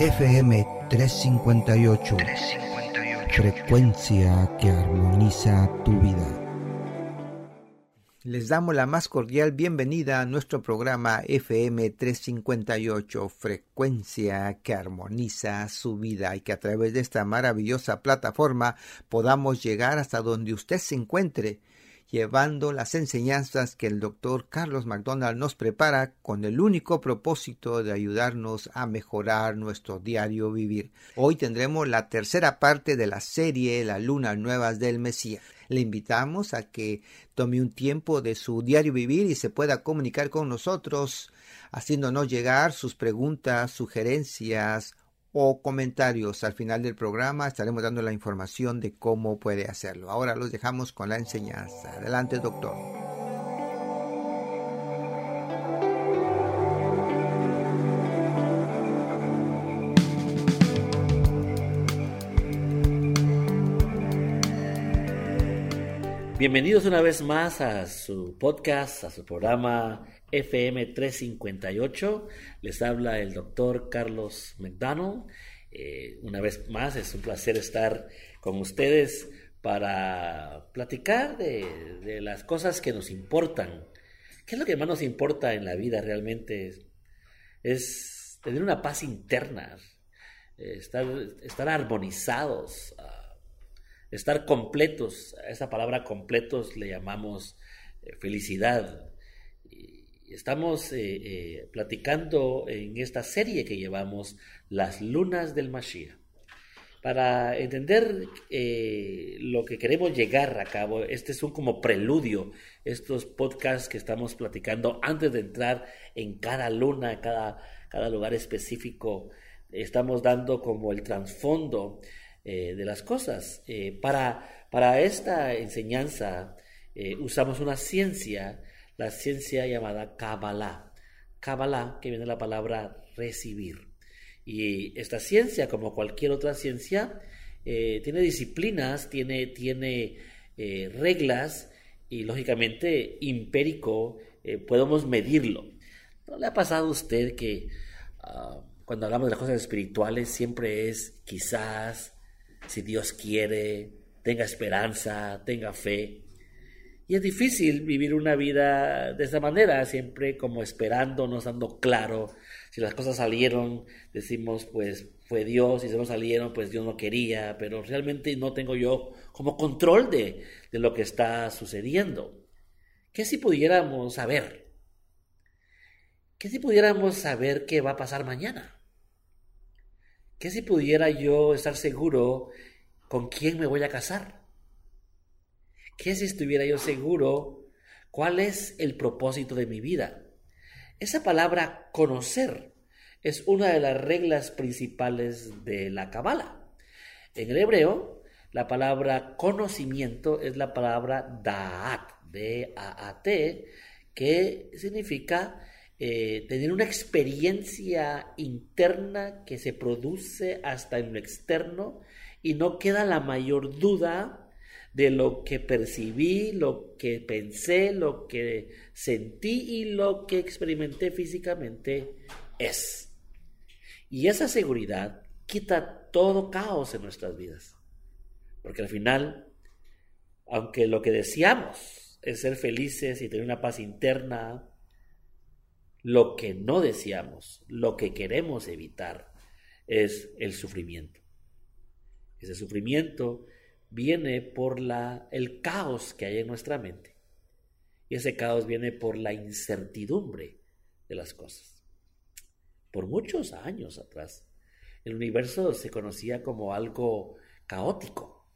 FM 358. Frecuencia que armoniza tu vida. Les damos la más cordial bienvenida a nuestro programa FM 358, frecuencia que armoniza su vida y que a través de esta maravillosa plataforma podamos llegar hasta donde usted se encuentre llevando las enseñanzas que el doctor Carlos McDonald nos prepara con el único propósito de ayudarnos a mejorar nuestro diario vivir. Hoy tendremos la tercera parte de la serie Las Lunas Nuevas del Mesías. Le invitamos a que tome un tiempo de su diario vivir y se pueda comunicar con nosotros, haciéndonos llegar sus preguntas, sugerencias o comentarios. Al final del programa estaremos dando la información de cómo puede hacerlo. Ahora los dejamos con la enseñanza. Adelante, doctor. Bienvenidos una vez más a su podcast, a su programa FM 358. Les habla el doctor Carlos McDonald. Eh, una vez más, es un placer estar con ustedes para platicar de, las cosas que nos importan. ¿Qué es lo que más nos importa en la vida realmente? Es, tener una paz interna, eh, estar, estar armonizados, estar completos. A esa palabra completos le llamamos eh, felicidad. estamos eh, eh, platicando en esta serie que llevamos Las lunas del Mashiach. Para entender lo que queremos llegar a cabo, este es un como preludio, estos podcasts que estamos platicando antes de entrar en cada luna, cada, cada lugar específico, estamos dando como el trasfondo eh, de las cosas. Eh, para, para esta enseñanza eh, usamos una ciencia, la ciencia llamada Kabbalah. Kabbalah, que viene de la palabra recibir. Y esta ciencia, como cualquier otra ciencia, tiene disciplinas, tiene, tiene reglas y lógicamente impérico podemos medirlo. ¿No le ha pasado a usted que ah, cuando hablamos de las cosas espirituales siempre es quizás, si Dios quiere, tenga esperanza, tenga fe. Y es difícil vivir una vida de esa manera, siempre como esperando, no dando claro. Si las cosas salieron, decimos, pues fue Dios, si no salieron, pues Dios no quería, pero realmente no tengo yo como control de, de lo que está sucediendo. ¿Qué si pudiéramos saber? ¿Qué si pudiéramos saber qué va a pasar mañana? ¿Qué si pudiera yo estar seguro con quién me voy a casar? ¿Qué si estuviera yo seguro cuál es el propósito de mi vida? Esa palabra conocer es una de las reglas principales de la Kabbalah. En el hebreo, la palabra conocimiento es la palabra da'at, D-A-A-T, que significa eh, tener una experiencia interna que se produce hasta en lo externo y no queda la mayor duda de lo que percibí, lo que pensé, lo que sentí y lo que experimenté físicamente es. Y esa seguridad quita todo caos en nuestras vidas. Porque al final, aunque lo que deseamos es ser felices y tener una paz interna, lo que no deseamos, lo que queremos evitar, es el sufrimiento. Ese sufrimiento viene por la, el caos que hay en nuestra mente. Y ese caos viene por la incertidumbre de las cosas. Por muchos años atrás, el universo se conocía como algo caótico,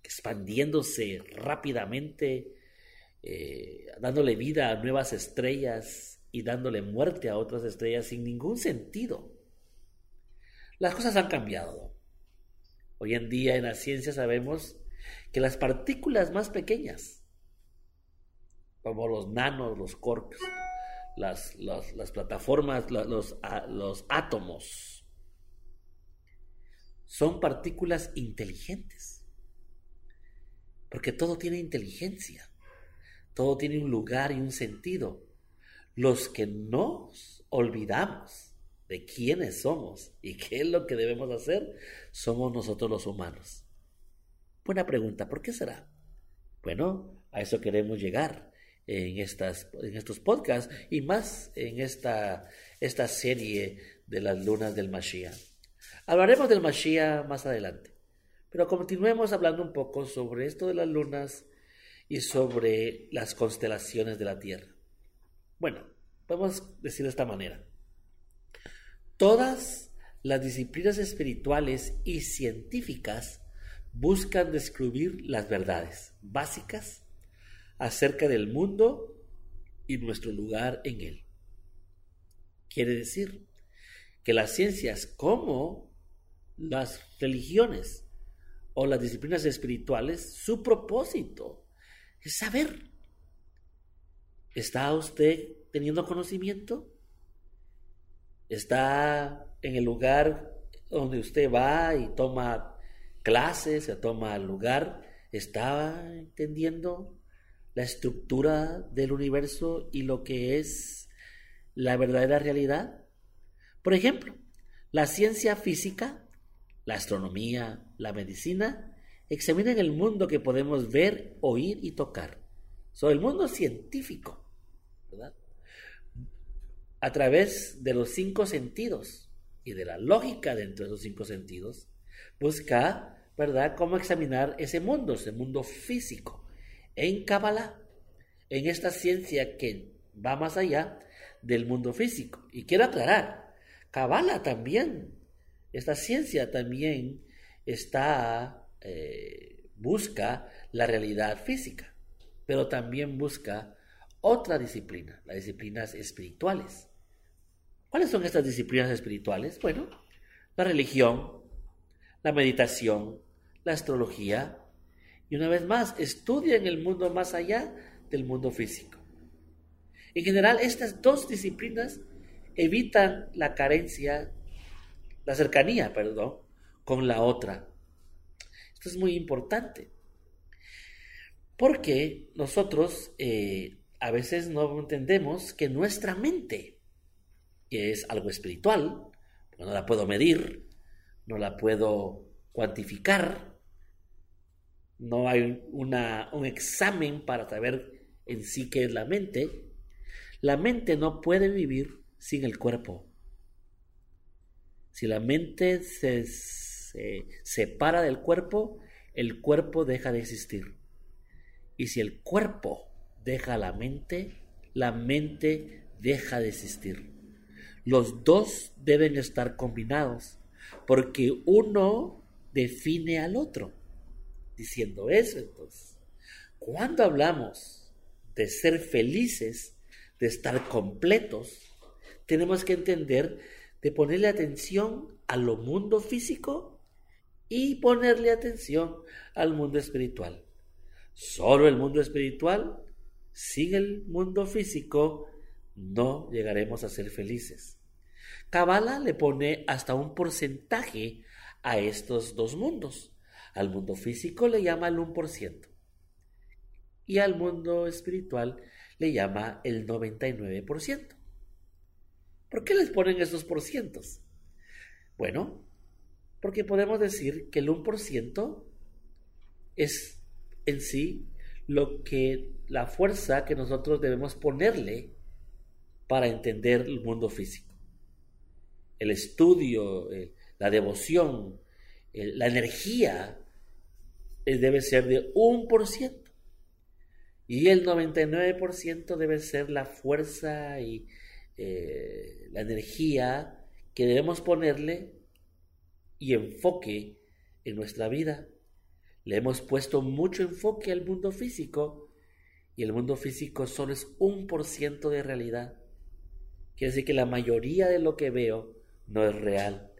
expandiéndose rápidamente, eh, dándole vida a nuevas estrellas, y dándole muerte a otras estrellas sin ningún sentido. Las cosas han cambiado. Hoy en día en la ciencia sabemos que las partículas más pequeñas, como los nanos, los quarks, las, plataformas, los, los átomos, son partículas inteligentes. Porque todo tiene inteligencia, todo tiene un lugar y un sentido los que nos olvidamos de quiénes somos y qué es lo que debemos hacer, somos nosotros los humanos. Buena pregunta, ¿por qué será? Bueno, a eso queremos llegar en, estas, en estos podcasts y más en esta, esta serie de las lunas del Mashiach. Hablaremos del Mashiach más adelante, pero continuemos hablando un poco sobre esto de las lunas y sobre las constelaciones de la Tierra. Bueno, podemos decir de esta manera. Todas las disciplinas espirituales y científicas buscan descubrir las verdades básicas acerca del mundo y nuestro lugar en él. Quiere decir que las ciencias como las religiones o las disciplinas espirituales, su propósito es saber. ¿Está usted teniendo conocimiento? ¿Está en el lugar donde usted va y toma clases, se toma lugar, está entendiendo la estructura del universo y lo que es la verdadera realidad. Por ejemplo, la ciencia física, la astronomía, la medicina, examinan el mundo que podemos ver, oír y tocar. Sobre el mundo científico, A través de los cinco sentidos y de la lógica dentro de esos cinco sentidos, busca, ¿verdad?, cómo examinar ese mundo, ese mundo físico. En Kabbalah, en esta ciencia que va más allá del mundo físico. Y quiero aclarar, Kabbalah también, esta ciencia también está, eh, busca la realidad física, pero también busca otra disciplina, las disciplinas espirituales. ¿Cuáles son estas disciplinas espirituales? Bueno, la religión, la meditación, la astrología y una vez más estudian el mundo más allá del mundo físico. En general, estas dos disciplinas evitan la carencia, la cercanía, perdón, con la otra. Esto es muy importante. Porque nosotros eh, a veces no entendemos que nuestra mente, que es algo espiritual, no la puedo medir, no la puedo cuantificar, no hay una, un examen para saber en sí qué es la mente. La mente no puede vivir sin el cuerpo. Si la mente se, se separa del cuerpo, el cuerpo deja de existir. Y si el cuerpo deja la mente, la mente deja de existir. Los dos deben estar combinados porque uno define al otro. Diciendo eso, entonces, cuando hablamos de ser felices, de estar completos, tenemos que entender de ponerle atención a lo mundo físico y ponerle atención al mundo espiritual. Solo el mundo espiritual, sin el mundo físico, no llegaremos a ser felices. Kabbalah le pone hasta un porcentaje a estos dos mundos. Al mundo físico le llama el 1% y al mundo espiritual le llama el 99%. ¿Por qué les ponen estos porcientos? Bueno, porque podemos decir que el 1% es en sí lo que la fuerza que nosotros debemos ponerle para entender el mundo físico el estudio, la devoción, la energía eh, debe ser de un por ciento. Y el 99% debe ser la fuerza y eh, la energía que debemos ponerle y enfoque en nuestra vida. Le hemos puesto mucho enfoque al mundo físico y el mundo físico solo es un por ciento de realidad. Quiere decir que la mayoría de lo que veo no es real.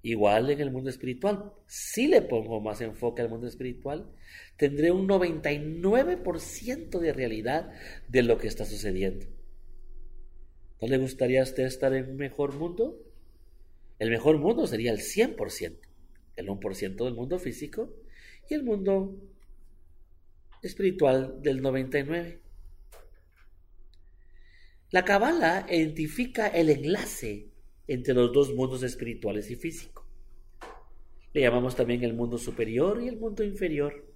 Igual en el mundo espiritual, si le pongo más enfoque al mundo espiritual, tendré un 99% de realidad de lo que está sucediendo. ¿No le gustaría a usted estar en un mejor mundo? El mejor mundo sería el 100%, el 1% del mundo físico y el mundo espiritual del 99%. La cabala identifica el enlace entre los dos mundos espirituales y físico. Le llamamos también el mundo superior y el mundo inferior.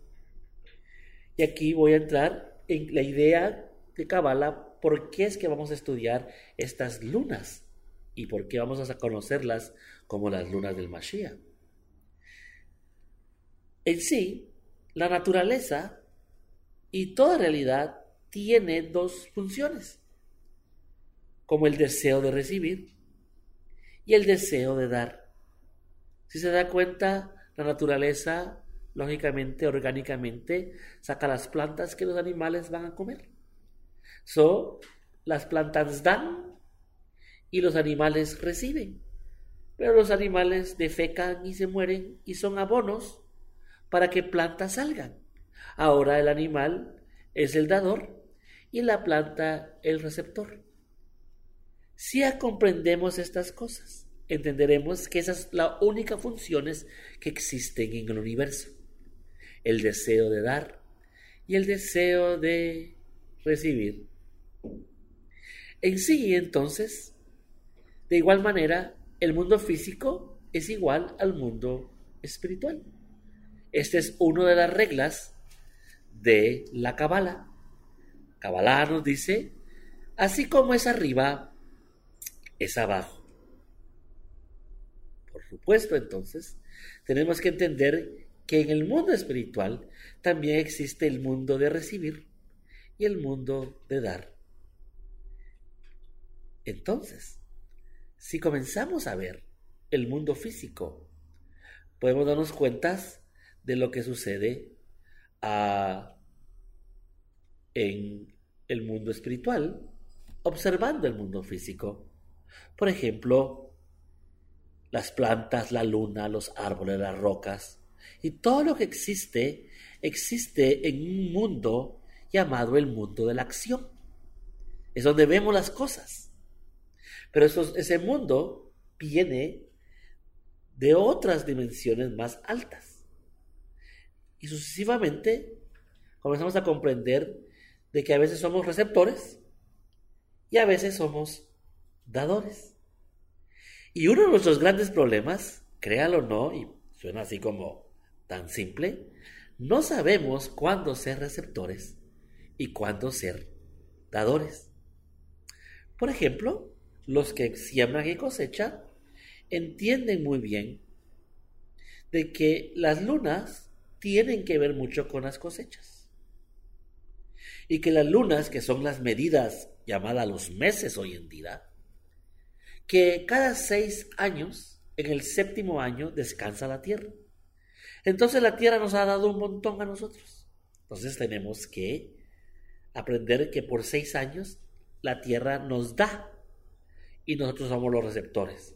Y aquí voy a entrar en la idea de Kabbalah, por qué es que vamos a estudiar estas lunas y por qué vamos a conocerlas como las lunas del Mashiach. En sí, la naturaleza y toda realidad tiene dos funciones, como el deseo de recibir y el deseo de dar. Si se da cuenta, la naturaleza, lógicamente, orgánicamente, saca las plantas que los animales van a comer. So, las plantas dan y los animales reciben. Pero los animales defecan y se mueren y son abonos para que plantas salgan. Ahora el animal es el dador y la planta el receptor. Si ya comprendemos estas cosas, entenderemos que esas son las únicas funciones que existen en el universo. El deseo de dar y el deseo de recibir. En sí, entonces, de igual manera, el mundo físico es igual al mundo espiritual. Esta es una de las reglas de la Kabbalah. Kabbalah nos dice, así como es arriba, es abajo. Por supuesto, entonces, tenemos que entender que en el mundo espiritual también existe el mundo de recibir y el mundo de dar. Entonces, si comenzamos a ver el mundo físico, podemos darnos cuenta de lo que sucede en el mundo espiritual, observando el mundo físico. Por ejemplo, las plantas, la luna, los árboles, las rocas y todo lo que existe existe en un mundo llamado el mundo de la acción. Es donde vemos las cosas. Pero ese mundo viene de otras dimensiones más altas. Y sucesivamente comenzamos a comprender de que a veces somos receptores y a veces somos dadores. Y uno de nuestros grandes problemas, créalo o no, y suena así como tan simple, no sabemos cuándo ser receptores y cuándo ser dadores. Por ejemplo, los que siembran y cosechan entienden muy bien de que las lunas tienen que ver mucho con las cosechas. Y que las lunas, que son las medidas llamadas los meses hoy en día, que cada seis años, en el séptimo año, descansa la tierra. Entonces la tierra nos ha dado un montón a nosotros. Entonces tenemos que aprender que por seis años la tierra nos da y nosotros somos los receptores.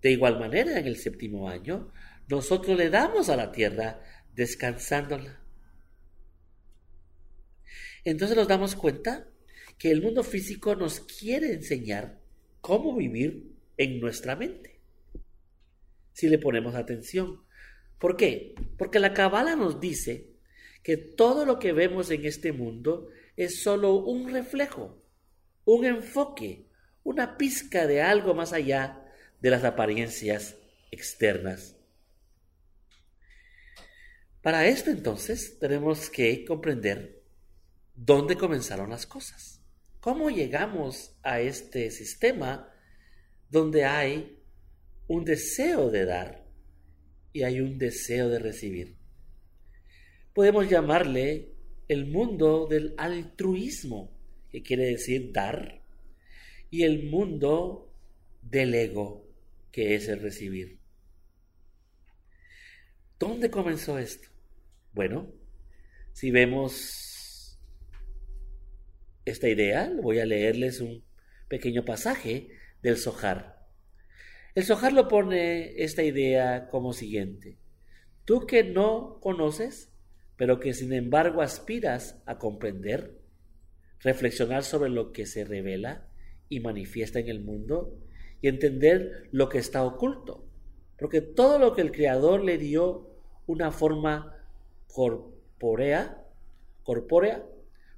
De igual manera, en el séptimo año, nosotros le damos a la tierra descansándola. Entonces nos damos cuenta que el mundo físico nos quiere enseñar cómo vivir en nuestra mente. Si le ponemos atención. ¿Por qué? Porque la Cabala nos dice que todo lo que vemos en este mundo es solo un reflejo, un enfoque una pizca de algo más allá de las apariencias externas. Para esto entonces tenemos que comprender dónde comenzaron las cosas, cómo llegamos a este sistema donde hay un deseo de dar y hay un deseo de recibir. Podemos llamarle el mundo del altruismo, que quiere decir dar y el mundo del ego, que es el recibir. ¿Dónde comenzó esto? Bueno, si vemos esta idea, voy a leerles un pequeño pasaje del Sojar. El Sojar lo pone esta idea como siguiente. Tú que no conoces, pero que sin embargo aspiras a comprender, reflexionar sobre lo que se revela, y manifiesta en el mundo y entender lo que está oculto. Porque todo lo que el Creador le dio una forma corpórea, corpórea,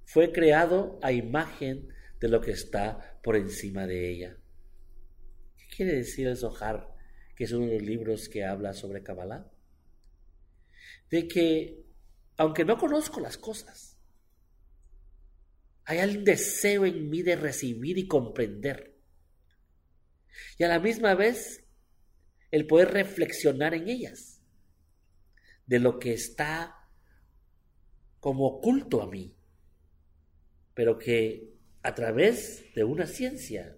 fue creado a imagen de lo que está por encima de ella. ¿Qué quiere decir el Zohar, que es uno de los libros que habla sobre Kabbalah? De que, aunque no conozco las cosas, hay un deseo en mí de recibir y comprender. Y a la misma vez, el poder reflexionar en ellas, de lo que está como oculto a mí, pero que a través de una ciencia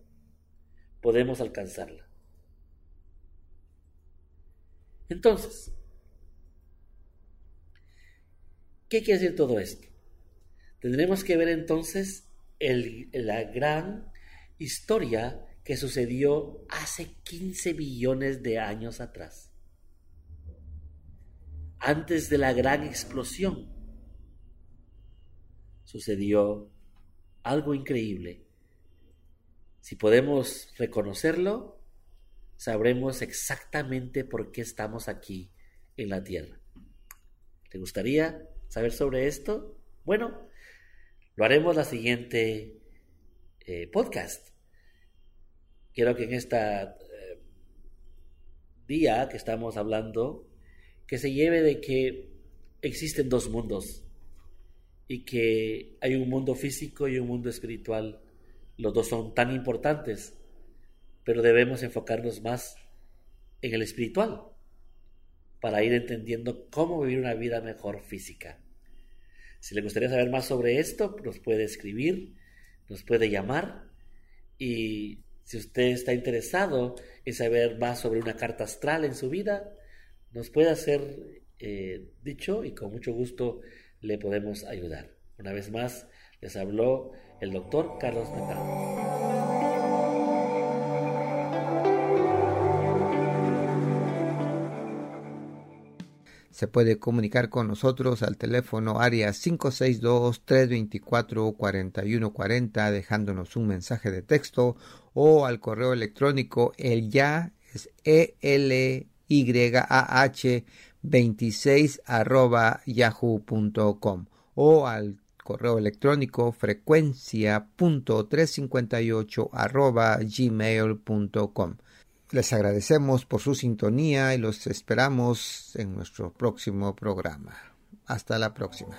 podemos alcanzarla. Entonces, ¿qué quiere decir todo esto? Tendremos que ver entonces la gran historia que sucedió hace 15 billones de años atrás, antes de la gran explosión. Sucedió algo increíble. Si podemos reconocerlo, sabremos exactamente por qué estamos aquí en la Tierra. ¿Te gustaría saber sobre esto? Bueno, lo haremos la siguiente eh, podcast. Quiero que en este día que estamos hablando, que se lleve de que existen dos mundos y que hay un mundo físico y un mundo espiritual. Los dos son tan importantes, pero debemos enfocarnos más en el espiritual para ir entendiendo cómo vivir una vida mejor física. Si le gustaría saber más sobre esto, nos puede escribir, nos puede llamar y si usted está interesado en saber más sobre una carta astral en su vida, nos puede hacer eh, dicho y con mucho gusto le podemos ayudar. Una vez más, les habló el doctor Carlos Metano. Se puede comunicar con nosotros al teléfono área 562-324-4140 dejándonos un mensaje de texto o al correo electrónico el ya es e l y a h 26 arroba yahoo.com o al correo electrónico frecuencia.358 arroba gmail.com. Les agradecemos por su sintonía y los esperamos en nuestro próximo programa. Hasta la próxima.